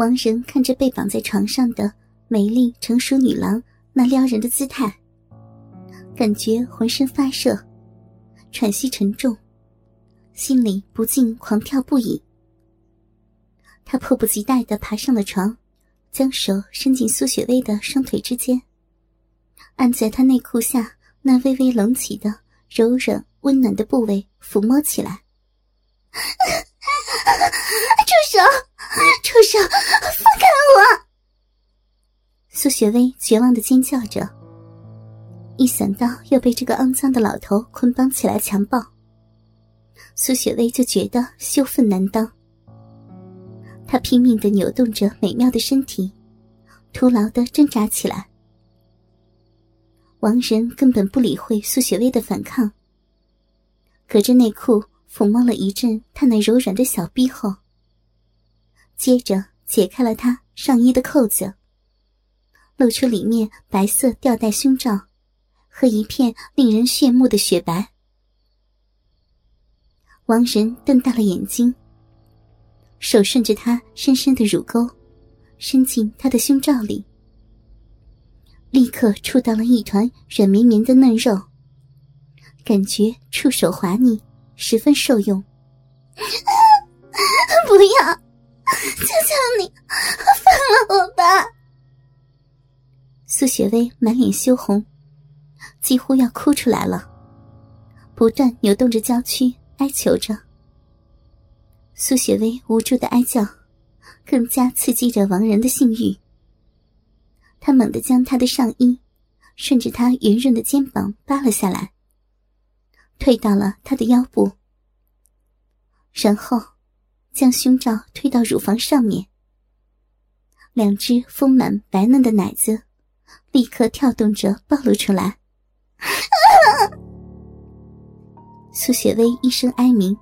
王仁看着被绑在床上的美丽成熟女郎那撩人的姿态，感觉浑身发热，喘息沉重，心里不禁狂跳不已。他迫不及待的爬上了床，将手伸进苏雪薇的双腿之间，按在她内裤下那微微隆起的柔软温暖的部位抚摸起来。住手！畜生！放开我！苏雪薇绝望的尖叫着。一想到要被这个肮脏的老头捆绑起来强暴，苏雪薇就觉得羞愤难当。她拼命的扭动着美妙的身体，徒劳的挣扎起来。王仁根本不理会苏雪薇的反抗，隔着内裤。抚摸了一阵她那柔软的小臂后，接着解开了他上衣的扣子，露出里面白色吊带胸罩和一片令人炫目的雪白。王仁瞪大了眼睛，手顺着她深深的乳沟，伸进她的胸罩里，立刻触到了一团软绵绵的嫩肉，感觉触手滑腻。十分受用。不要！求求你，放了我吧！苏雪薇满脸羞红，几乎要哭出来了，不断扭动着娇躯，哀求着。苏雪薇无助的哀叫，更加刺激着王仁的性欲。他猛地将她的上衣顺着她圆润的肩膀扒了下来。退到了他的腰部，然后将胸罩推到乳房上面，两只丰满白嫩的奶子立刻跳动着暴露出来。苏雪薇一声哀鸣，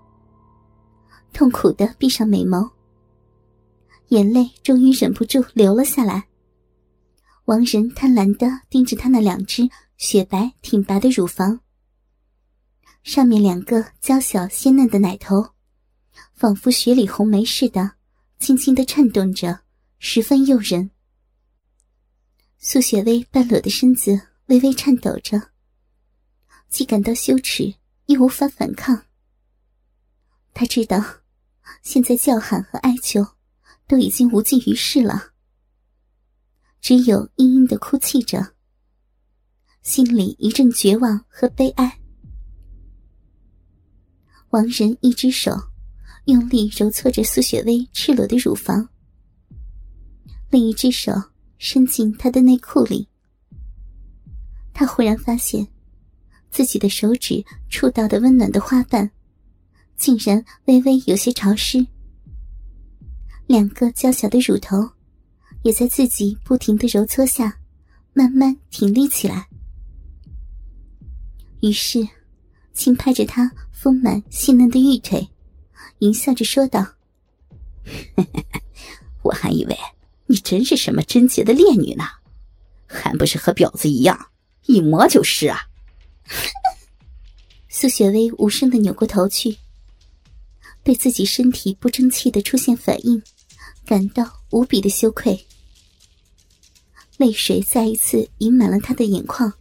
痛苦的闭上美眸，眼泪终于忍不住流了下来。王仁贪婪的盯着她那两只雪白挺拔的乳房。上面两个娇小鲜嫩的奶头，仿佛雪里红梅似的，轻轻的颤动着，十分诱人。苏雪薇半裸的身子微微颤抖着，既感到羞耻，又无法反抗。她知道，现在叫喊和哀求都已经无济于事了，只有嘤嘤的哭泣着，心里一阵绝望和悲哀。王仁一只手用力揉搓着苏雪薇赤裸的乳房，另一只手伸进她的内裤里。他忽然发现，自己的手指触到的温暖的花瓣，竟然微微有些潮湿。两个娇小的乳头，也在自己不停的揉搓下，慢慢挺立起来。于是，轻拍着她。丰满细嫩的玉腿，淫笑着说道：“我还以为你真是什么贞洁的烈女呢，还不是和婊子一样，一摸就是啊！”苏雪薇无声的扭过头去，对自己身体不争气的出现反应，感到无比的羞愧，泪水再一次盈满了他的眼眶。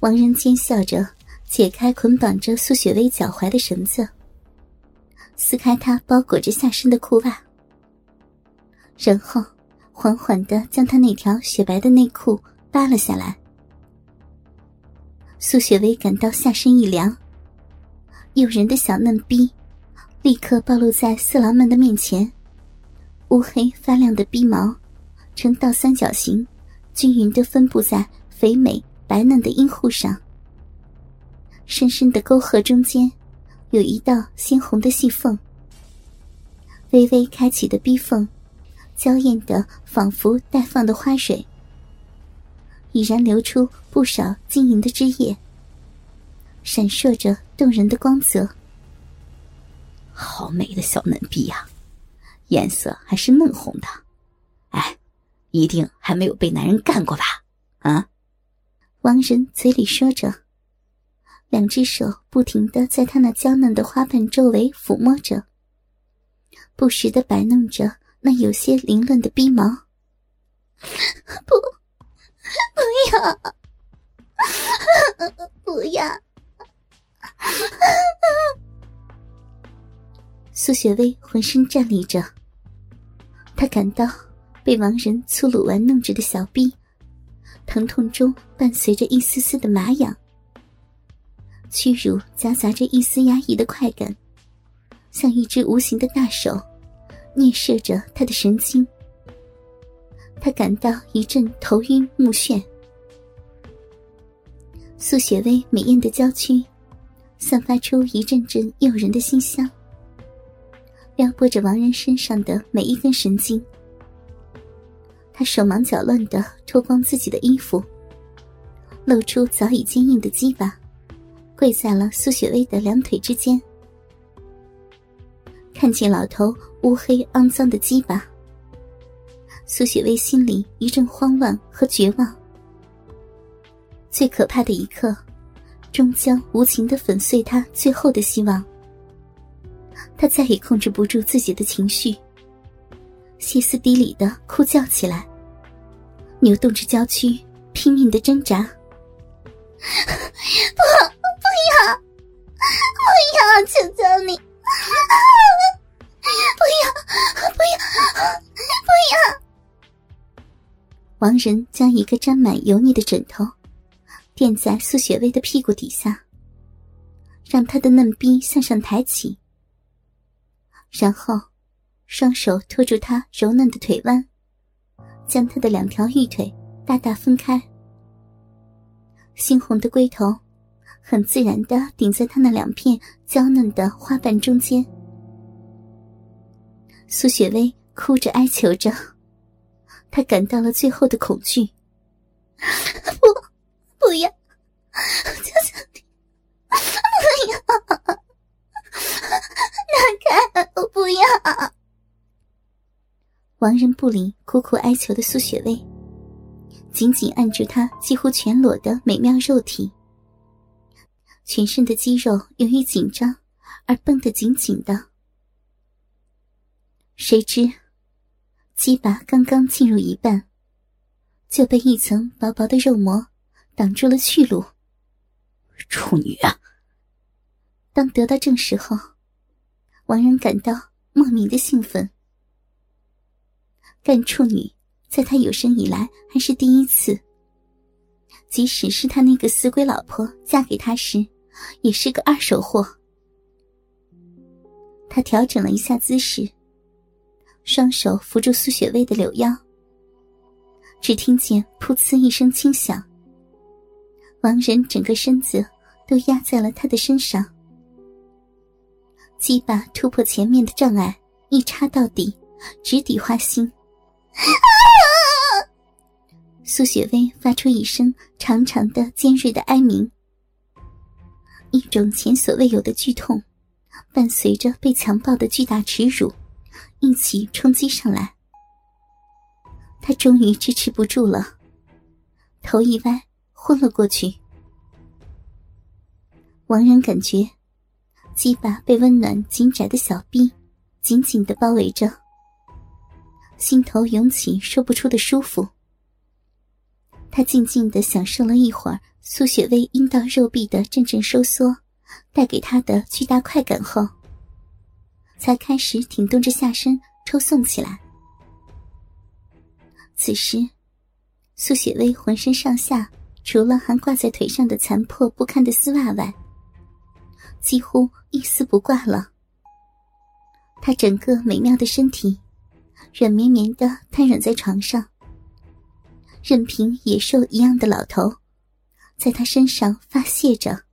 王仁奸笑着。解开捆绑着苏雪薇脚踝的绳子，撕开她包裹着下身的裤袜，然后缓缓的将她那条雪白的内裤扒了下来。苏雪薇感到下身一凉，诱人的小嫩逼立刻暴露在色狼们的面前，乌黑发亮的逼毛呈倒三角形，均匀的分布在肥美白嫩的阴户上。深深的沟壑中间，有一道鲜红的细缝。微微开启的逼缝，娇艳的仿佛待放的花蕊，已然流出不少晶莹的汁液，闪烁着动人的光泽。好美的小嫩逼呀，颜色还是嫩红的，哎，一定还没有被男人干过吧？啊！王仁嘴里说着。两只手不停的在她那娇嫩的花瓣周围抚摸着，不时的摆弄着那有些凌乱的逼毛。不，不要，不要！苏雪薇浑身颤栗着，她感到被王仁粗鲁玩弄着的小臂，疼痛中伴随着一丝丝的麻痒，屈辱夹杂着一丝压抑的快感，像一只无形的大手，捏摄着他的神经。他感到一阵头晕目眩，苏雪薇美艳的娇躯，散发出一阵阵诱人的馨香。撩拨着王仁身上的每一根神经，他手忙脚乱的脱光自己的衣服，露出早已坚硬的鸡巴，跪在了苏雪薇的两腿之间。看见老头乌黑肮脏的鸡巴，苏雪薇心里一阵慌乱和绝望。最可怕的一刻，终将无情的粉碎他最后的希望。他再也控制不住自己的情绪，歇斯底里的哭叫起来，扭动着娇躯，拼命的挣扎。不，不要，不要！求求你，不要，不要，不要！王仁将一个沾满油腻的枕头垫在苏雪薇的屁股底下，让她的嫩逼向上抬起。然后，双手托住她柔嫩的腿弯，将她的两条玉腿大大分开。猩红的龟头很自然的顶在他那两片娇嫩的花瓣中间。苏雪薇哭着哀求着，她感到了最后的恐惧。不，不要，求求你，不要！拿开！我不要！王仁不理苦苦哀求的苏雪薇，紧紧按住她几乎全裸的美妙肉体，全身的肌肉由于紧张而绷得紧紧的。谁知，鸡巴刚刚进入一半，就被一层薄薄的肉膜挡住了去路。处女啊！当得到证实后，王仁感到莫名的兴奋。干处女在他有生以来还是第一次，即使是他那个死鬼老婆嫁给他时，也是个二手货。他调整了一下姿势，双手扶住苏雪薇的柳腰，只听见“噗呲”一声轻响，王仁整个身子都压在了他的身上。鸡巴突破前面的障碍，一插到底，直抵花心。苏雪薇发出一声长长的、尖锐的哀鸣，一种前所未有的剧痛，伴随着被强暴的巨大耻辱，一起冲击上来。他终于支持不住了，头一歪，昏了过去。王仁感觉。鸡巴被温暖紧窄的小臂紧紧的包围着，心头涌起说不出的舒服。他静静的享受了一会儿苏雪薇阴道肉壁的阵阵收缩带给她的巨大快感后，才开始挺动着下身抽送起来。此时，苏雪薇浑身上下除了还挂在腿上的残破不堪的丝袜外，几乎一丝不挂了。她整个美妙的身体，软绵绵的瘫软在床上，任凭野兽一样的老头，在他身上发泄着。